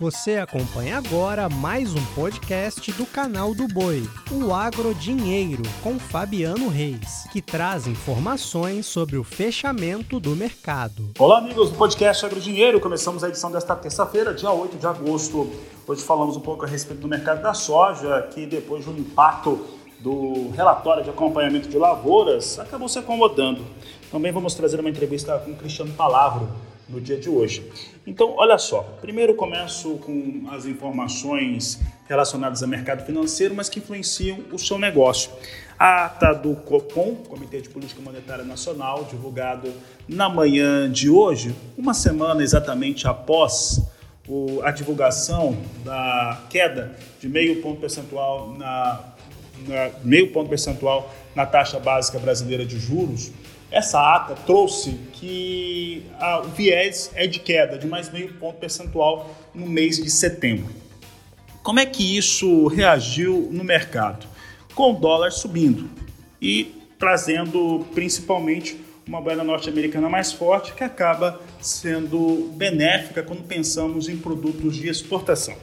Você acompanha agora mais um podcast do canal do Boi, o Agro Dinheiro, com Fabiano Reis, que traz informações sobre o fechamento do mercado. Olá, amigos do podcast Agro Dinheiro. Começamos a edição desta terça-feira, dia 8 de agosto. Hoje falamos um pouco a respeito do mercado da soja, que depois do impacto do relatório de acompanhamento de lavouras, acabou se acomodando. Também vamos trazer uma entrevista com Cristiano Palavro, no dia de hoje. Então, olha só, primeiro começo com as informações relacionadas ao mercado financeiro, mas que influenciam o seu negócio. A ata do COPOM, Comitê de Política Monetária Nacional, divulgado na manhã de hoje, uma semana exatamente após a divulgação da queda de meio ponto percentual na, na meio ponto percentual na taxa básica brasileira de juros, essa ata trouxe que a, o viés é de queda de mais meio ponto percentual no mês de setembro. Como é que isso reagiu no mercado? Com o dólar subindo e trazendo principalmente uma moeda norte-americana mais forte que acaba sendo benéfica quando pensamos em produtos de exportação.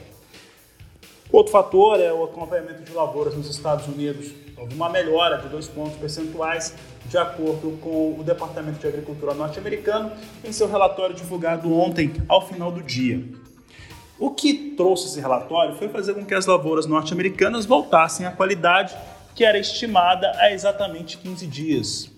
Outro fator é o acompanhamento de lavouras nos Estados Unidos. Houve uma melhora de dois pontos percentuais, de acordo com o Departamento de Agricultura norte-americano, em seu relatório divulgado ontem, ao final do dia. O que trouxe esse relatório foi fazer com que as lavouras norte-americanas voltassem à qualidade que era estimada há exatamente 15 dias.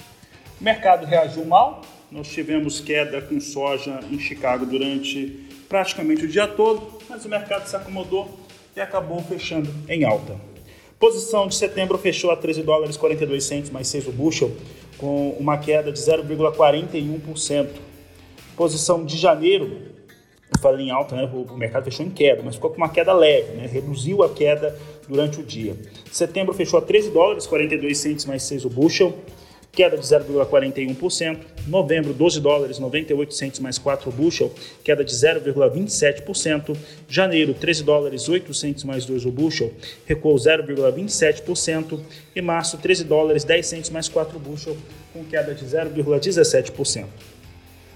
O mercado reagiu mal, nós tivemos queda com soja em Chicago durante praticamente o dia todo, mas o mercado se acomodou e acabou fechando em alta. Posição de setembro fechou a 13 dólares 42 centos mais 6 o bushel, com uma queda de 0,41%. Posição de janeiro, eu falei em alta, né? o mercado fechou em queda, mas ficou com uma queda leve, né? reduziu a queda durante o dia. Setembro fechou a 13 dólares 42 centos mais 6 o bushel, queda de 0,41%. Novembro, 12 dólares 98 centos mais 4 bushel, queda de 0,27%. Janeiro, 13 dólares 8 centos mais 2 o bushel, recuou 0,27%. E março, 13 dólares 10 centos mais 4 bushel, com queda de 0,17%.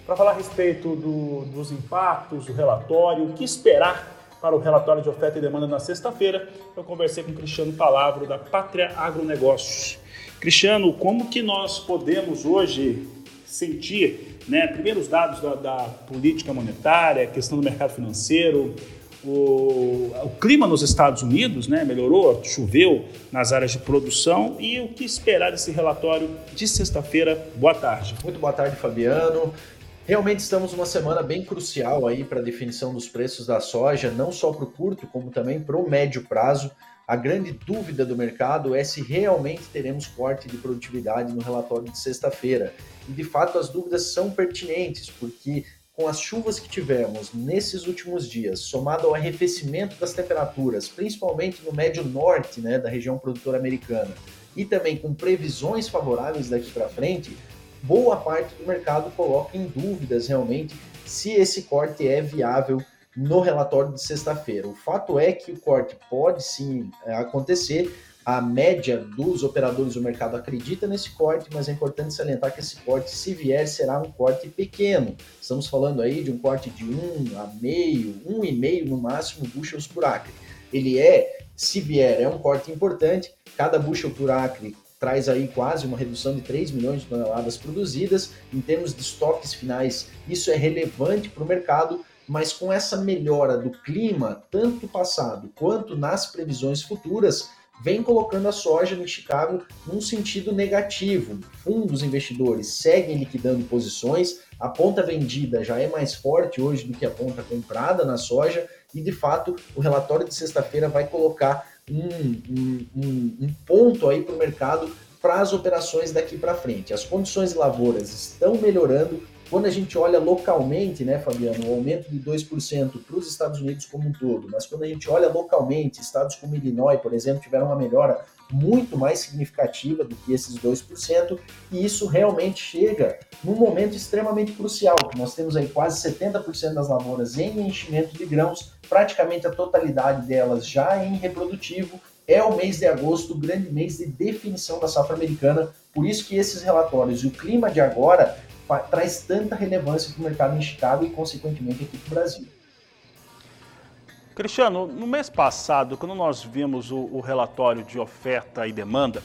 Para falar a respeito do, dos impactos, do relatório, o que esperar para o relatório de oferta e demanda na sexta-feira, eu conversei com o Cristiano Palavro, da Pátria Agronegócios. Cristiano, como que nós podemos hoje sentir, né, dados da, da política monetária, questão do mercado financeiro, o, o, clima nos Estados Unidos né, melhorou, choveu nas áreas de produção e o que esperar desse relatório de sexta-feira? Boa tarde. Muito boa tarde, Fabiano. Realmente estamos numa semana bem crucial aí para a definição dos preços da soja, não só para o curto, como também para o médio prazo. A grande dúvida do mercado é se realmente teremos corte de produtividade no relatório de sexta-feira. E de fato as dúvidas são pertinentes, porque com as chuvas que tivemos nesses últimos dias, somado ao arrefecimento das temperaturas, principalmente no médio norte né, da região produtora americana, e também com previsões favoráveis daqui para frente, boa parte do mercado coloca em dúvidas realmente se esse corte é viável no relatório de sexta-feira. O fato é que o corte pode sim é, acontecer. A média dos operadores do mercado acredita nesse corte, mas é importante salientar que esse corte, se vier, será um corte pequeno. Estamos falando aí de um corte de 1 a meio, 1,5 no máximo bushels por acre. Ele é, se vier, é um corte importante. Cada bushel por acre traz aí quase uma redução de 3 milhões de toneladas produzidas. Em termos de estoques finais, isso é relevante para o mercado, mas com essa melhora do clima, tanto passado quanto nas previsões futuras, vem colocando a soja em Chicago num sentido negativo. Fundos investidores seguem liquidando posições, a ponta vendida já é mais forte hoje do que a ponta comprada na soja, e de fato o relatório de sexta-feira vai colocar um, um, um ponto aí para o mercado para as operações daqui para frente. As condições lavouras estão melhorando, quando a gente olha localmente, né, Fabiano, o aumento de 2% para os Estados Unidos como um todo, mas quando a gente olha localmente, estados como Illinois, por exemplo, tiveram uma melhora muito mais significativa do que esses 2%, e isso realmente chega num momento extremamente crucial, nós temos aí quase 70% das lavouras em enchimento de grãos, praticamente a totalidade delas já em reprodutivo, é o mês de agosto, o grande mês de definição da safra americana, por isso que esses relatórios e o clima de agora traz tanta relevância para o mercado em Chicago e, consequentemente, aqui para o Brasil. Cristiano, no mês passado, quando nós vimos o, o, relatório de oferta e demanda,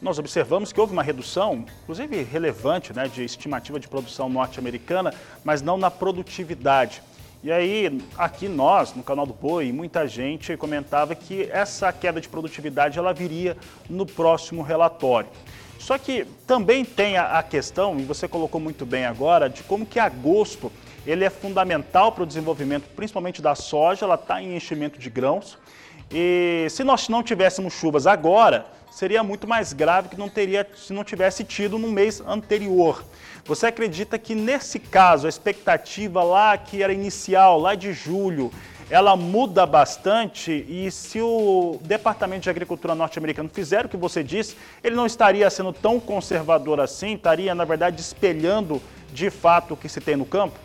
nós observamos que houve uma redução, inclusive relevante, né, de estimativa de produção norte-americana, mas não na produtividade. E aí, aqui nós, no canal do Boi, muita gente comentava que essa queda de produtividade ela viria no próximo relatório. Só que também tem a, questão, e você colocou muito bem agora, de como que agosto ele é fundamental para o desenvolvimento, principalmente da soja, ela está em enchimento de grãos. E se nós não tivéssemos chuvas agora, seria muito mais grave que não teria se não tivesse tido no mês anterior. Você acredita que nesse caso a expectativa lá que era inicial, lá de julho, ela muda bastante e se o Departamento de Agricultura norte-americano fizer o que você disse, ele não estaria sendo tão conservador assim, estaria, na verdade, espelhando de fato o que se tem no campo?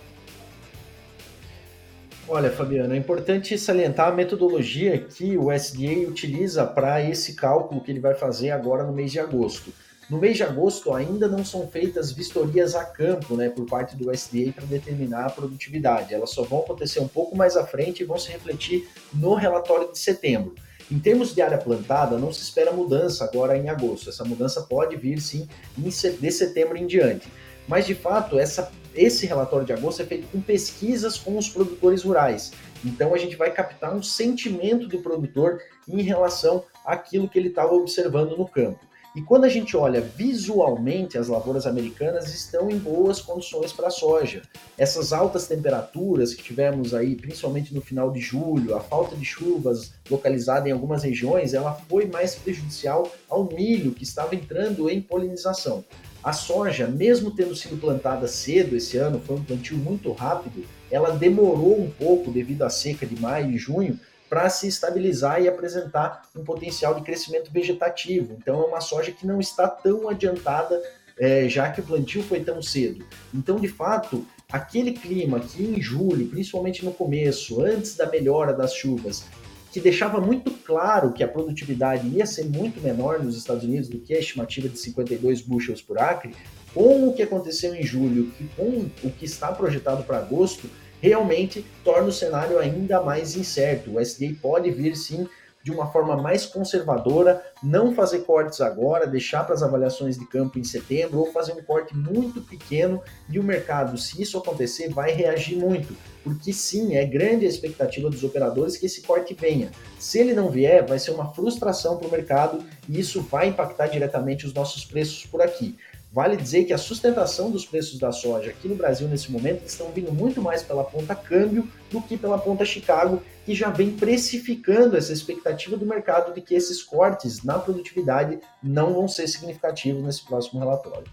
Olha, Fabiano, é importante salientar a metodologia que o SDA utiliza para esse cálculo que ele vai fazer agora no mês de agosto. No mês de agosto ainda não são feitas vistorias a campo, né, por parte do USDA para determinar a produtividade. Elas só vão acontecer um pouco mais à frente e vão se refletir no relatório de setembro. Em termos de área plantada, não se espera mudança agora em agosto. Essa mudança pode vir sim de setembro em diante. Mas de fato, essa, esse relatório de agosto é feito com pesquisas com os produtores rurais. Então a gente vai captar um sentimento do produtor em relação àquilo que ele estava observando no campo. E quando a gente olha visualmente, as lavouras americanas estão em boas condições para a soja. Essas altas temperaturas que tivemos aí, principalmente no final de julho, a falta de chuvas localizada em algumas regiões, ela foi mais prejudicial ao milho que estava entrando em polinização. A soja, mesmo tendo sido plantada cedo esse ano, foi um plantio muito rápido, ela demorou um pouco devido à seca de maio e junho para se estabilizar e apresentar um potencial de crescimento vegetativo. Então é uma soja que não está tão adiantada, é, já que o plantio foi tão cedo. Então, de fato, aquele clima que em julho, principalmente no começo, antes da melhora das chuvas, que deixava muito claro que a produtividade ia ser muito menor nos Estados Unidos do que a estimativa de 52 bushels por acre, com o que aconteceu em julho e com o que está projetado para agosto, realmente torna o cenário ainda mais incerto. O SDA pode vir sim de uma forma mais conservadora, não fazer cortes agora, deixar para as avaliações de campo em setembro, ou fazer um corte muito pequeno e o mercado, se isso acontecer, vai reagir muito, porque sim, é grande a expectativa dos operadores que esse corte venha. Se ele não vier, vai ser uma frustração para o mercado e isso vai impactar diretamente os nossos preços por aqui. Vale dizer que a sustentação dos preços da soja aqui no Brasil nesse momento estão vindo muito mais pela ponta câmbio do que pela ponta Chicago, que já vem precificando essa expectativa do mercado de que esses cortes na produtividade não vão ser significativos nesse próximo relatório.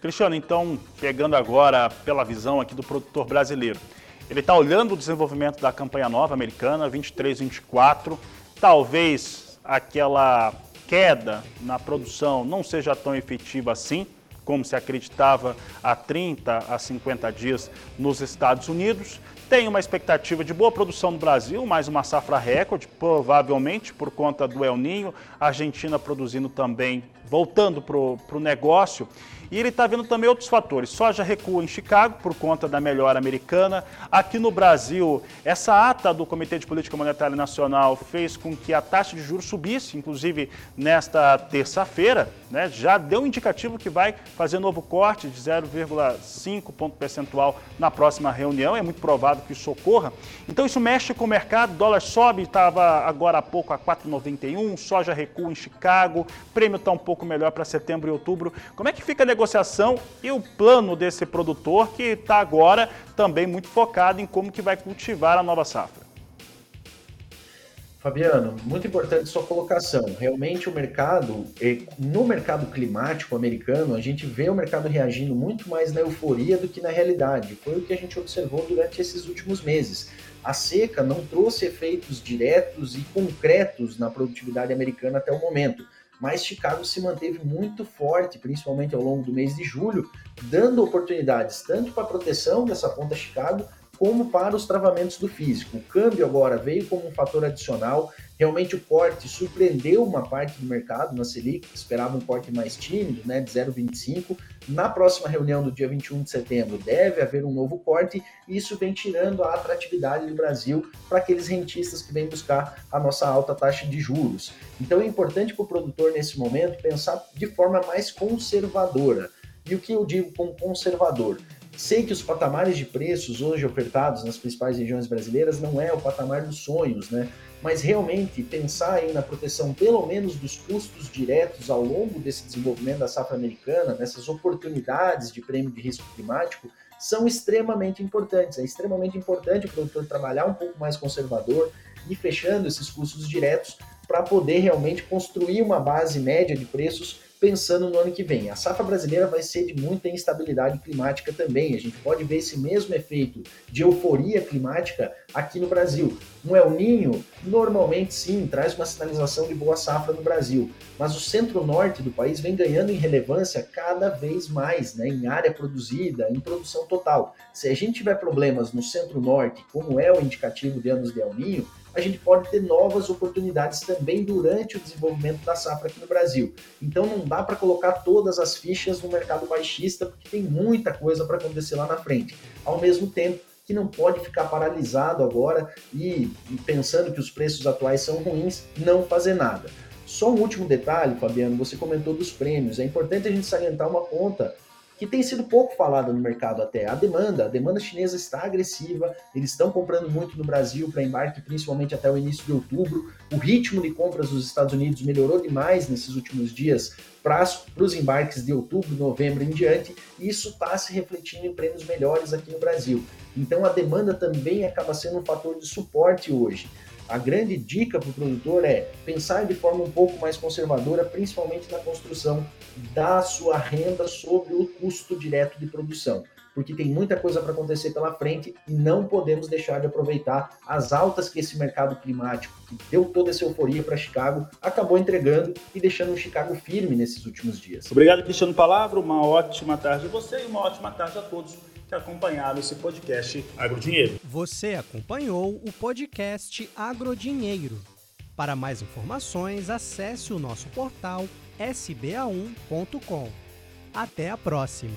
Cristiano, então, pegando agora pela visão aqui do produtor brasileiro, ele está olhando o desenvolvimento da campanha nova americana, 23-24, talvez aquela queda na produção não seja tão efetiva assim, como se acreditava há 30 a 50 dias nos Estados Unidos. Tem uma expectativa de boa produção no Brasil, mais uma safra recorde, provavelmente por conta do El Ninho, a Argentina produzindo também, voltando para o negócio. E ele está vendo também outros fatores. Soja recua em Chicago por conta da melhora americana. Aqui no Brasil, essa ata do Comitê de Política Monetária Nacional fez com que a taxa de juros subisse, inclusive nesta terça-feira. Né, já deu um indicativo que vai fazer novo corte de 0,5 ponto percentual na próxima reunião. É muito provável que isso ocorra. Então isso mexe com o mercado. dólar sobe, estava agora há pouco a 4,91. Soja recua em Chicago. prêmio está um pouco melhor para setembro e outubro. Como é que fica a negociação e o plano desse produtor que está agora também muito focado em como que vai cultivar a nova safra. Fabiano, muito importante sua colocação. Realmente o mercado, no mercado climático americano, a gente vê o mercado reagindo muito mais na euforia do que na realidade. Foi o que a gente observou durante esses últimos meses. A seca não trouxe efeitos diretos e concretos na produtividade americana até o momento mas Chicago se manteve muito forte, principalmente ao longo do mês de julho, dando oportunidades tanto para a proteção dessa ponta Chicago, como para os travamentos do físico. O câmbio agora veio como um fator adicional. Realmente o corte surpreendeu uma parte do mercado na Selic, que esperava um corte mais tímido, né, de 0,25. Na próxima reunião do dia 21 de setembro deve haver um novo corte e isso vem tirando a atratividade do Brasil para aqueles rentistas que vêm buscar a nossa alta taxa de juros. Então é importante para o produtor nesse momento pensar de forma mais conservadora. E o que eu digo como conservador? Sei que os patamares de preços hoje ofertados nas principais regiões brasileiras não é o patamar dos sonhos, né? Mas realmente pensar aí na proteção, pelo menos dos custos diretos ao longo desse desenvolvimento da safra americana, nessas oportunidades de prêmio de risco climático, são extremamente importantes. É extremamente importante o produtor trabalhar um pouco mais conservador e fechando esses custos diretos para poder realmente construir uma base média de preços pensando no ano que vem. A safra brasileira vai ser de muita instabilidade climática também. A gente pode ver esse mesmo efeito de euforia climática aqui no Brasil. Um El Ninho, normalmente sim, traz uma sinalização de boa safra no Brasil, mas o centro-norte do país vem ganhando em relevância cada vez mais, né, em área produzida, em produção total. Se a gente tiver problemas no centro-norte, como é o indicativo de anos de El Ninho, a gente pode ter novas oportunidades também durante o desenvolvimento da safra aqui no Brasil. Então não dá para colocar todas as fichas no mercado baixista, porque tem muita coisa para acontecer lá na frente. Ao mesmo tempo, que não pode ficar paralisado agora e, pensando que os preços atuais são ruins, não fazer nada. Só um último detalhe, Fabiano, você comentou dos prêmios. É importante a gente salientar uma ponta que tem sido pouco falada no mercado até. A demanda, a demanda chinesa está agressiva, eles estão comprando muito no Brasil para embarque, principalmente até o início de outubro. O ritmo de compras dos Estados Unidos melhorou demais nesses últimos dias para os embarques de outubro, novembro em diante, e isso está se refletindo em prêmios melhores aqui no Brasil. Então a demanda também acaba sendo um fator de suporte hoje. A grande dica para o produtor é pensar de forma um pouco mais conservadora, principalmente na construção da sua renda sobre o custo direto de produção, porque tem muita coisa para acontecer pela frente e não podemos deixar de aproveitar as altas que esse mercado climático, que deu toda essa euforia para Chicago, acabou entregando e deixando o Chicago firme nesses últimos dias. Obrigado, Cristiano Palavra. Uma ótima tarde a você e uma ótima tarde a todos que acompanharam esse podcast Agrodinheiro. Você acompanhou o podcast Agrodinheiro. Para mais informações, acesse o nosso portal sba1.com. Até a próxima!